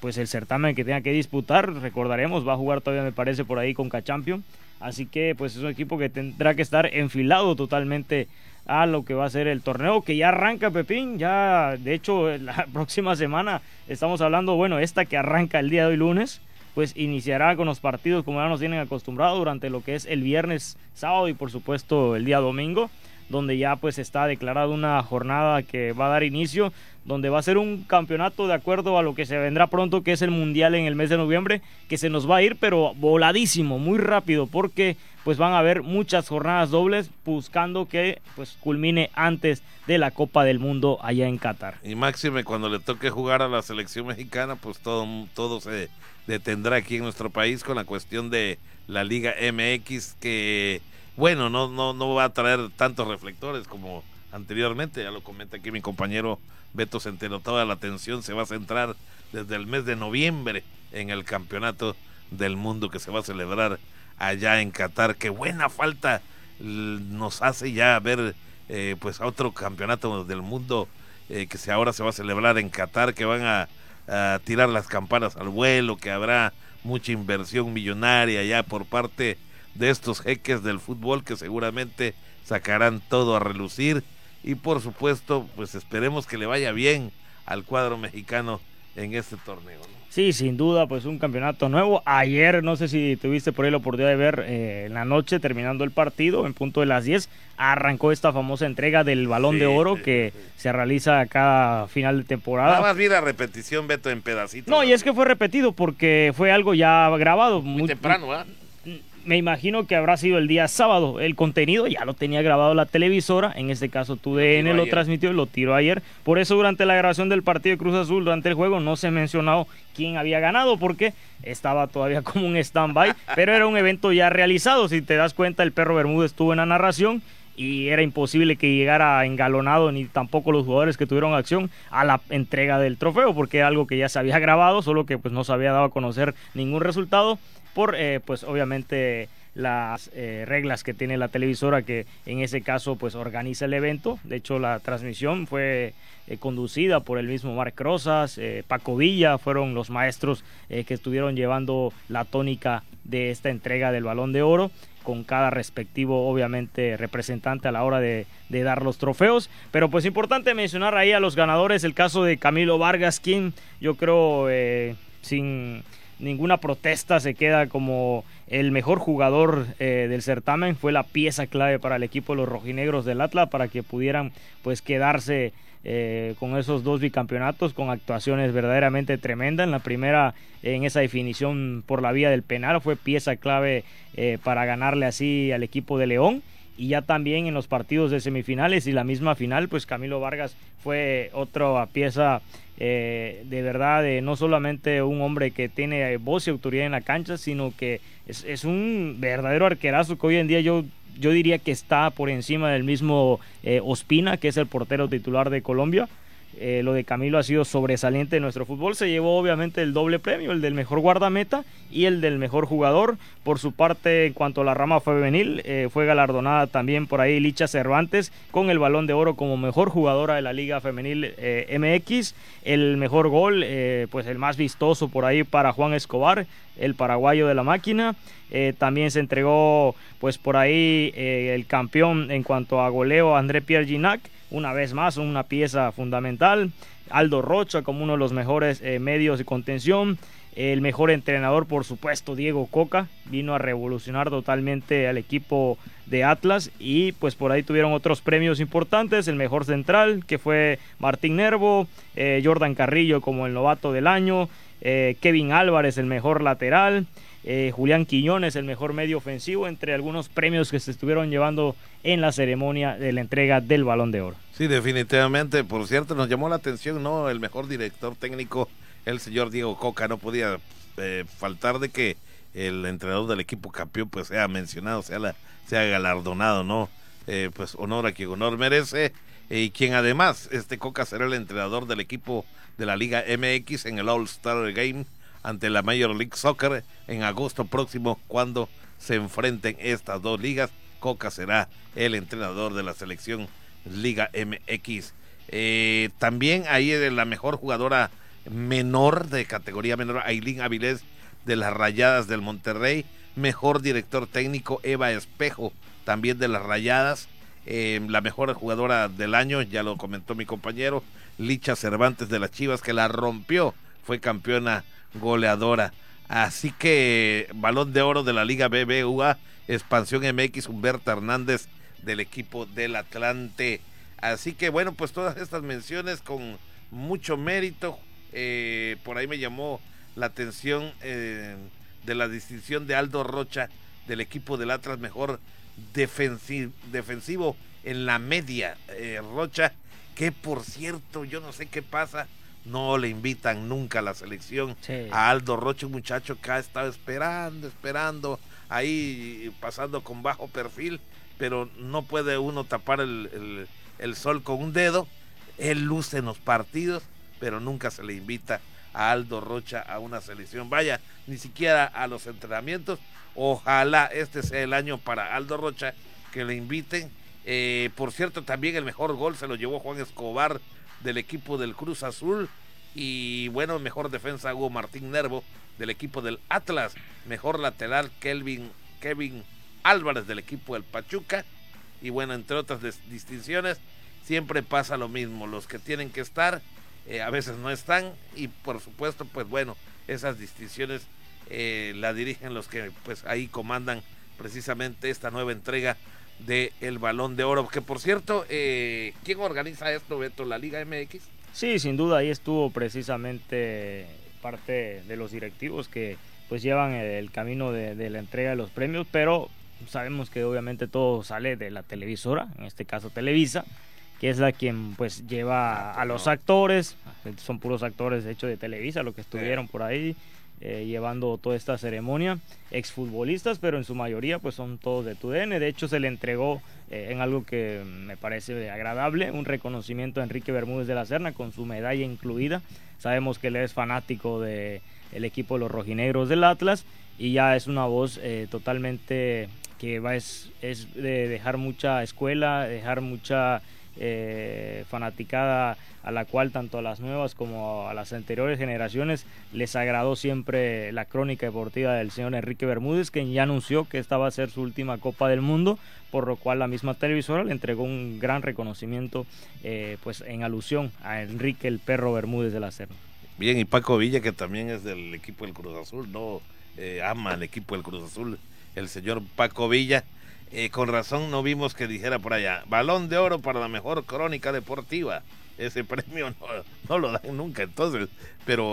pues el certamen que tenga que disputar. Recordaremos, va a jugar todavía, me parece, por ahí con Cachampion. Así que pues es un equipo que tendrá que estar enfilado totalmente a lo que va a ser el torneo que ya arranca Pepín, ya de hecho la próxima semana estamos hablando, bueno, esta que arranca el día de hoy lunes, pues iniciará con los partidos como ya nos tienen acostumbrados durante lo que es el viernes, sábado y por supuesto el día domingo, donde ya pues está declarada una jornada que va a dar inicio, donde va a ser un campeonato de acuerdo a lo que se vendrá pronto, que es el Mundial en el mes de noviembre, que se nos va a ir pero voladísimo, muy rápido, porque pues van a haber muchas jornadas dobles buscando que pues culmine antes de la Copa del Mundo allá en Qatar. Y máxime cuando le toque jugar a la selección mexicana, pues todo, todo se detendrá aquí en nuestro país con la cuestión de la Liga MX que, bueno, no, no, no va a traer tantos reflectores como anteriormente, ya lo comenta aquí mi compañero Beto Centeno, toda la atención se va a centrar desde el mes de noviembre en el campeonato del mundo que se va a celebrar allá en Qatar. Qué buena falta nos hace ya ver eh, pues a otro campeonato del mundo eh, que se, ahora se va a celebrar en Qatar, que van a a tirar las campanas al vuelo, que habrá mucha inversión millonaria ya por parte de estos jeques del fútbol que seguramente sacarán todo a relucir y por supuesto pues esperemos que le vaya bien al cuadro mexicano en este torneo. Sí, sin duda, pues un campeonato nuevo. Ayer, no sé si tuviste por ahí la oportunidad de ver eh, en la noche, terminando el partido, en punto de las 10, arrancó esta famosa entrega del balón de oro que se realiza cada final de temporada. Nada más vi la repetición, Beto, en pedacitos. No, y es que fue repetido porque fue algo ya grabado. Muy, temprano, ¿verdad? Me imagino que habrá sido el día sábado. El contenido ya lo tenía grabado la televisora, en este caso TUDN lo, lo transmitió y lo tiró ayer. Por eso durante la grabación del partido de Cruz Azul, durante el juego, no se mencionó quién había ganado porque estaba todavía como un stand-by, pero era un evento ya realizado. Si te das cuenta, el perro Bermúdez estuvo en la narración y era imposible que llegara engalonado ni tampoco los jugadores que tuvieron acción a la entrega del trofeo porque era algo que ya se había grabado, solo que pues no se había dado a conocer ningún resultado por eh, pues obviamente las eh, reglas que tiene la televisora que en ese caso pues organiza el evento. De hecho la transmisión fue eh, conducida por el mismo Marc Rosas, Paco Villa, fueron los maestros que estuvieron llevando la tónica de esta entrega del balón de oro con cada respectivo obviamente representante a la hora de, de, dar los trofeos. Pero pues importante mencionar ahí a los ganadores, el caso de Camilo Vargas, quien yo creo sin ninguna protesta se queda como el mejor jugador eh, del certamen. Fue la pieza clave para el equipo de los rojinegros del Atlas para que pudieran pues quedarse eh, con esos dos bicampeonatos, con actuaciones verdaderamente tremendas. En la primera, en esa definición por la vía del penal, fue pieza clave eh, para ganarle así al equipo de León y ya también en los partidos de semifinales y la misma final, pues Camilo Vargas fue otra pieza eh, de verdad, no solamente un hombre que tiene voz y autoridad en la cancha, sino que es, un verdadero arquerazo que hoy en día yo, yo diría que está por encima del mismo eh, Ospina, que es el portero titular de Colombia. Eh, lo de Camilo ha sido sobresaliente en nuestro fútbol. Se llevó obviamente el doble premio, el del mejor guardameta y el del mejor jugador. Por su parte, en cuanto a la rama femenil, eh, fue galardonada también por ahí Licha Cervantes con el balón de oro como mejor jugadora de la Liga Femenil eh, MX. El mejor gol, pues el más vistoso por ahí para Juan Escobar, el paraguayo de la máquina. también se entregó pues por ahí el campeón en cuanto a goleo André Pierre Ginac una vez más una pieza fundamental. Aldo Rocha como uno de los mejores eh, medios de contención. El mejor entrenador, por supuesto, Diego Coca, vino a revolucionar totalmente al equipo de Atlas y pues por ahí tuvieron otros premios importantes, el mejor central, que fue Martín Nervo, eh, Jordan Carrillo como el novato del año, eh, Kevin Álvarez, el mejor lateral, eh, Julián Quiñones, el mejor medio ofensivo, entre algunos premios que se estuvieron llevando en la ceremonia de la entrega del Balón de Oro. Sí, definitivamente. Por cierto, nos llamó la atención, ¿no? El mejor director técnico, el señor Diego Coca, no podía eh, faltar de que el entrenador del equipo campeón pues sea mencionado, sea, la, sea galardonado, ¿no? Eh, pues honor a quien honor merece. y quien además, este Coca será el entrenador del equipo de la Liga MX en el All Star Game ante la Major League Soccer en agosto próximo cuando se enfrenten estas dos ligas. Coca será el entrenador de la selección Liga MX. Eh, también ahí es la mejor jugadora menor de categoría menor, Aileen Avilés de las Rayadas del Monterrey. Mejor director técnico, Eva Espejo, también de las Rayadas. Eh, la mejor jugadora del año, ya lo comentó mi compañero, Licha Cervantes de las Chivas, que la rompió, fue campeona goleadora. Así que balón de oro de la Liga BBVA, expansión MX, Humberto Hernández del equipo del Atlante. Así que bueno, pues todas estas menciones con mucho mérito. Eh, por ahí me llamó la atención eh, de la distinción de Aldo Rocha del equipo del Atlas, mejor defensivo en la media. Eh, Rocha, que por cierto, yo no sé qué pasa no le invitan nunca a la selección. A Aldo Roche, un muchacho que ha estado esperando, esperando, ahí pasando con bajo perfil, pero no puede uno tapar el, sol con un dedo. Él luce en los partidos, pero nunca se le invita a Aldo Rocha a una selección. Vaya, ni siquiera a los entrenamientos. Ojalá este sea el año para Aldo Rocha que le inviten. Eh, por cierto, también el mejor gol se lo llevó Juan Escobar del equipo del Cruz Azul. Y bueno, mejor defensa Hugo Martín Nervo del equipo del Atlas. Mejor lateral Kelvin, Kevin Álvarez del equipo del Pachuca. Y bueno, entre otras distinciones, siempre pasa lo mismo. Los que tienen que estar, eh, a veces no están. Y por supuesto, pues bueno, esas distinciones eh, la dirigen los que pues ahí comandan precisamente esta nueva entrega de el Balón de Oro. Que por cierto, eh, ¿quién organiza esto, Beto? ¿La Liga MX? Sí, sin duda, ahí estuvo precisamente parte de los directivos que pues llevan el camino de, la entrega de los premios, pero sabemos que obviamente todo sale de la televisora, en este caso Televisa, que es la quien pues lleva a los actores, son puros actores de hecho de Televisa, los que estuvieron por ahí, eh, llevando toda esta ceremonia. Exfutbolistas, pero en su mayoría pues son todos de TUDN. De hecho se le entregó eh, en algo que me parece agradable, un reconocimiento a Enrique Bermúdez de la Serna con su medalla incluida. Sabemos que él es fanático del el equipo de los rojinegros del Atlas y ya es una voz eh, totalmente que va es, es de dejar mucha escuela, dejar mucha eh, fanaticada a la cual tanto a las nuevas como a las anteriores generaciones les agradó siempre la crónica deportiva del señor Enrique Bermúdez, quien ya anunció que esta va a ser su última Copa del Mundo, por lo cual la misma televisora le entregó un gran reconocimiento eh, pues en alusión a Enrique el perro Bermúdez de la Serna. Bien, y Paco Villa, que también es del equipo del Cruz Azul, no eh, ama el equipo del Cruz Azul, el señor Paco Villa. Eh, con razón no vimos que dijera por allá, balón de oro para la mejor crónica deportiva. Ese premio no, lo dan nunca, entonces. Pero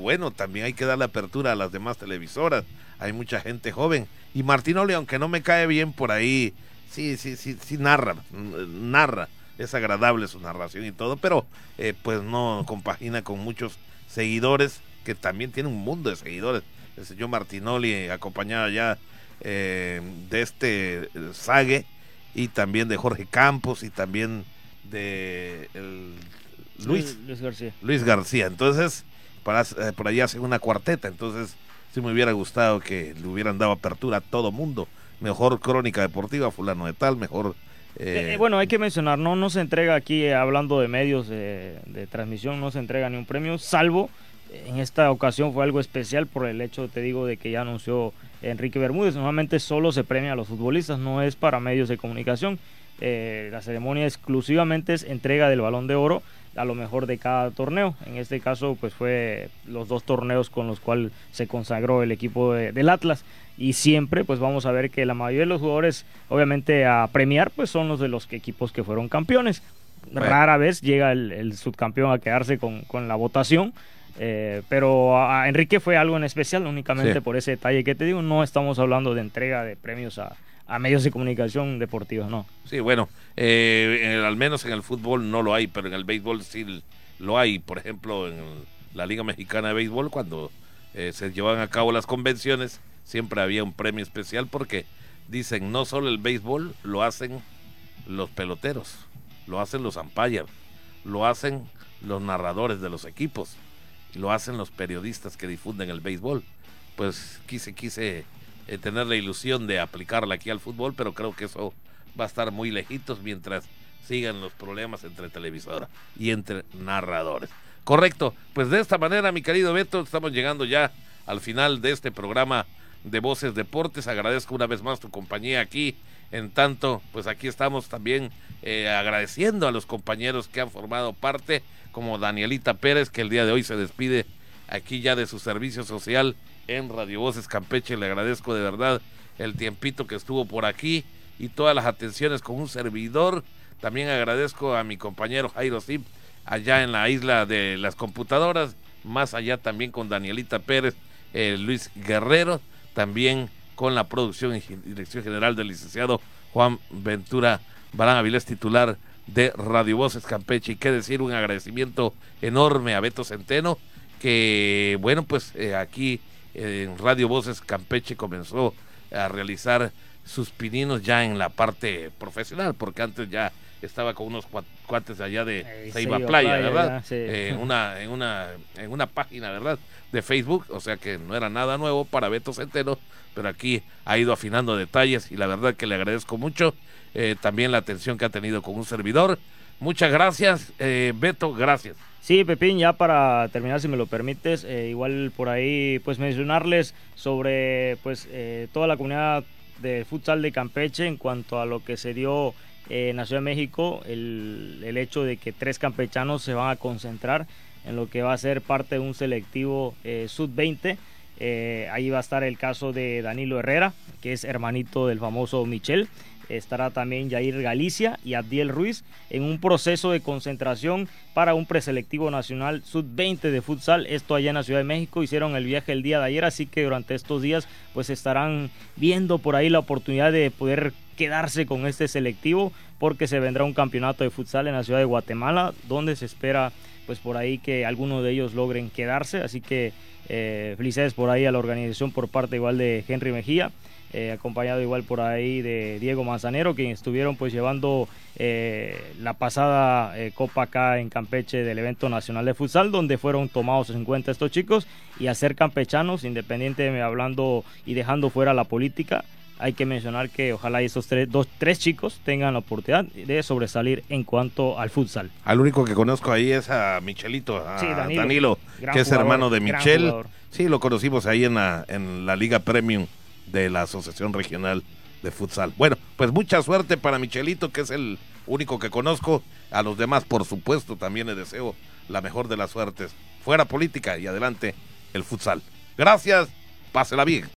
bueno, también hay que dar la apertura a las demás televisoras. Hay mucha gente joven. Y Martinoli, aunque no me cae bien por ahí, sí, sí, sí, sí narra, narra. Es agradable su narración y todo, pero eh, pues no compagina con muchos seguidores, que también tiene un mundo de seguidores. El señor Martinoli, acompañado ya eh, de este Sague y también de Jorge Campos y también de Luis, Luis García. Luis García. Entonces, para, eh, por allá hacen una cuarteta. Entonces, sí me hubiera gustado que le hubieran dado apertura a todo mundo. Mejor crónica deportiva, fulano de tal, mejor... Eh, bueno, hay que mencionar, no, no se entrega aquí, hablando de medios de transmisión, no se entrega ni un premio, salvo en esta ocasión fue algo especial por el hecho, te digo, de que ya anunció Enrique Bermúdez. Normalmente solo se premia a los futbolistas, no es para medios de comunicación. Eh, la ceremonia exclusivamente es entrega del balón de oro a lo mejor de cada torneo. En este caso, pues fue los dos torneos con los cuales se consagró el equipo del Atlas. Y siempre, pues vamos a ver que la mayoría de los jugadores, obviamente a premiar, pues son los de los equipos que fueron campeones. Rara vez llega el, subcampeón a quedarse con, con la votación. Eh, pero a Enrique fue algo en especial, únicamente por ese detalle que te digo. No estamos hablando de entrega de premios a, medios de comunicación deportivos, no. Sí, bueno, eh, al menos en el fútbol no lo hay, pero en el béisbol sí lo hay. Por ejemplo, en la Liga Mexicana de Béisbol, cuando eh, se llevan a cabo las convenciones, siempre había un premio especial porque dicen no solo el béisbol, lo hacen los peloteros, lo hacen los umpires, lo hacen los narradores de los equipos lo hacen los periodistas que difunden el béisbol. Pues quise, quise eh, tener la ilusión de aplicarla aquí al fútbol, pero creo que eso va a estar muy lejitos mientras sigan los problemas entre televisora y entre narradores. Correcto, pues de esta manera, mi querido Beto, estamos llegando ya al final de este programa de Voces Deportes. Agradezco una vez más tu compañía aquí. En tanto, pues aquí estamos también eh, agradeciendo a los compañeros que han formado parte como Danielita Pérez, que el día de hoy se despide aquí ya de su servicio social en Radio Voces Campeche. Le agradezco de verdad el tiempito que estuvo por aquí y todas las atenciones con un servidor. También agradezco a mi compañero Jairo Zip allá en la isla de las computadoras, más allá también con Danielita Pérez, eh, Luis Guerrero, también con la producción y dirección general del licenciado Juan Ventura Barán Avilés, titular de Radio Voces Campeche. Y qué decir, un agradecimiento enorme a Beto Centeno, que bueno, pues eh, aquí en Radio Voces Campeche comenzó a realizar sus pininos ya en la parte profesional, porque antes ya estaba con unos cuates allá de Ceiba Playa, ¿verdad? en, una, en, una, en una página, ¿verdad? De Facebook, o sea que no era nada nuevo para Beto Centeno, pero aquí ha ido afinando detalles y la verdad que le agradezco mucho eh, también la atención que ha tenido con un servidor. Muchas gracias, eh, Beto, gracias. Sí, Pepín, ya para terminar, si me lo permites, eh, igual por ahí, pues mencionarles sobre pues toda la comunidad de futsal de Campeche en cuanto a lo que se dio en la Ciudad de México, el, el, hecho de que tres campechanos se van a concentrar en lo que va a ser parte de un selectivo sub-20. ahí va a estar el caso de Danilo Herrera, que es hermanito del famoso Michel estará también Jair Galicia y Abdiel Ruiz en un proceso de concentración para un preselectivo nacional sub-20 de futsal. Esto allá en la Ciudad de México hicieron el viaje el día de ayer, así que durante estos días pues estarán viendo por ahí la oportunidad de poder quedarse con este selectivo porque se vendrá un campeonato de futsal en la ciudad de Guatemala donde se espera pues por ahí que algunos de ellos logren quedarse, así que eh, felicidades por ahí a la organización por parte igual de Henry Mejía. Eh, acompañado igual por ahí de Diego Manzanero, quienes estuvieron pues llevando eh, la pasada eh, Copa acá en Campeche del evento nacional de futsal, donde fueron tomados en cuenta estos chicos y a ser campechanos, independientemente hablando y dejando fuera la política, hay que mencionar que ojalá esos tres, dos, tres chicos tengan la oportunidad de sobresalir en cuanto al futsal. Al único que conozco ahí es a Michelito, a Danilo, que es hermano de Michel. Sí, lo conocimos ahí en la, en la Liga Premium de la Asociación Regional de Futsal. Bueno, pues mucha suerte para Michelito, que es el único que conozco. A los demás, por supuesto, también les deseo la mejor de las suertes. Fuera política y adelante el futsal. Gracias, pásela bien.